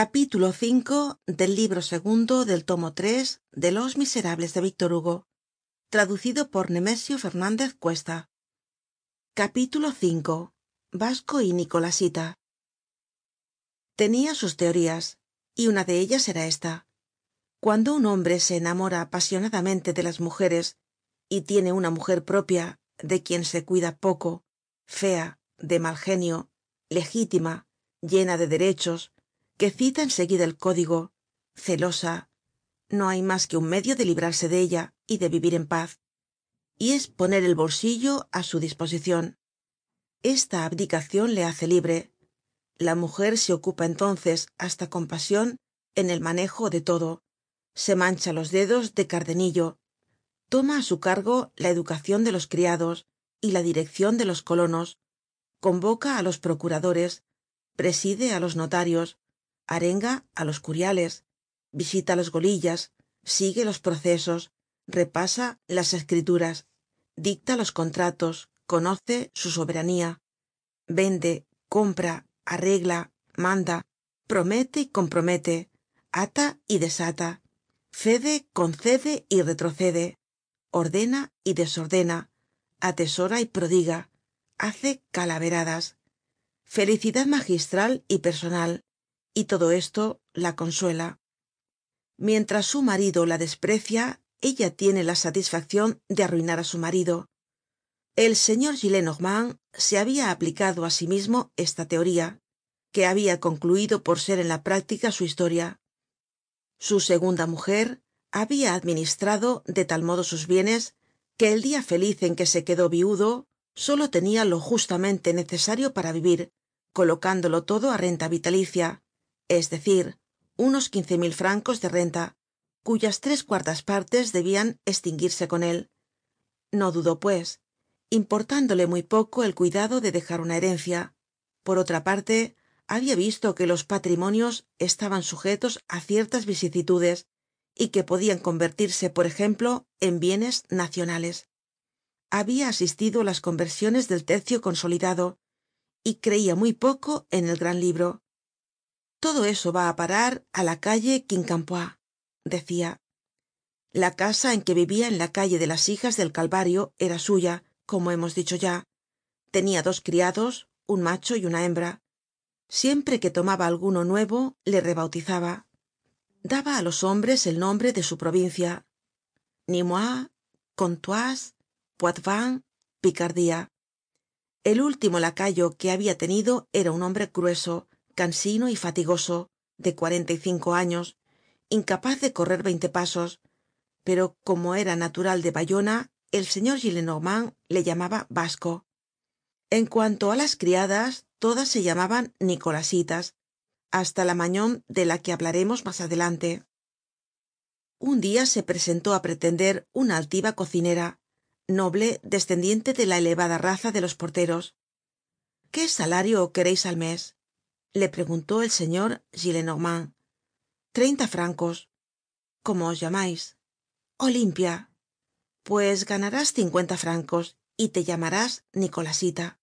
capítulo v del libro segundo del tomo tres de los miserables de víctor hugo traducido por nemesio fernández cuesta. Capítulo v vasco y nicolasita. Tenia sus teorías y una de ellas era esta. Cuando un hombre se enamora apasionadamente de las mujeres y tiene una mujer propia de quien se cuida poco fea de mal genio legítima llena de derechos que cita en seguida el código celosa. No hay mas que un medio de librarse de ella y de vivir en paz. Y es poner el bolsillo á su disposicion esta abdicacion le hace libre. La mujer se ocupa entonces hasta con pasion en el manejo de todo. Se mancha los dedos de cardenillo. Toma á su cargo la educacion de los criados y la direccion de los colonos. Convoca á los procuradores. Preside á los notarios arenga á los curiales visita los golillas sigue los procesos repasa las escrituras dicta los contratos conoce su soberanía vende compra arregla manda promete y compromete ata y desata cede concede y retrocede ordena y desordena atesora y prodiga hace calaveradas. Felicidad magistral y personal y todo esto la consuela. Mientras su marido la desprecia ella tiene la satisfaccion de arruinar á su marido. El señor gillenormand se habia aplicado á sí mismo esta teoría que habia concluido por ser en la práctica su historia. Su segunda mujer habia administrado de tal modo sus bienes que el dia feliz en que se quedó viudo solo tenia lo justamente necesario para vivir colocándolo todo á renta vitalicia es decir unos quince mil francos de renta cuyas tres cuartas partes debian estinguirse con él. No dudó pues importándole muy poco el cuidado de dejar una herencia. Por otra parte habia visto que los patrimonios estaban sujetos á ciertas vicisitudes y que podian convertirse por ejemplo en bienes nacionales. Habia asistido á las conversiones del tercio consolidado y creia muy poco en el gran libro todo eso va á parar á la calle quincampoix decia la casa en que vivia en la calle de las hijas del calvario era suya como hemos dicho ya. Tenia dos criados un macho y una hembra. Siempre que tomaba alguno nuevo le rebautizaba. Daba á los hombres el nombre de su provincia. Nimois contoise poitvin picardía. El último lacayo que habia tenido era un hombre grueso cansino y fatigoso de cuarenta y cinco años incapaz de correr veinte pasos. Pero como era natural de bayona el señor gillenormand le llamaba vasco. En cuanto á las criadas todas se llamaban nicolasitas hasta la magnon de la que hablaremos mas adelante. Un dia se presentó á pretender una altiva cocinera noble descendiente de la elevada raza de los porteros. Qué salario quereis al mes le preguntó el señor gillenormand. Treinta francos. Cómo os llamais olimpia. Pues ganarás cincuenta francos y te llamarás nicolasita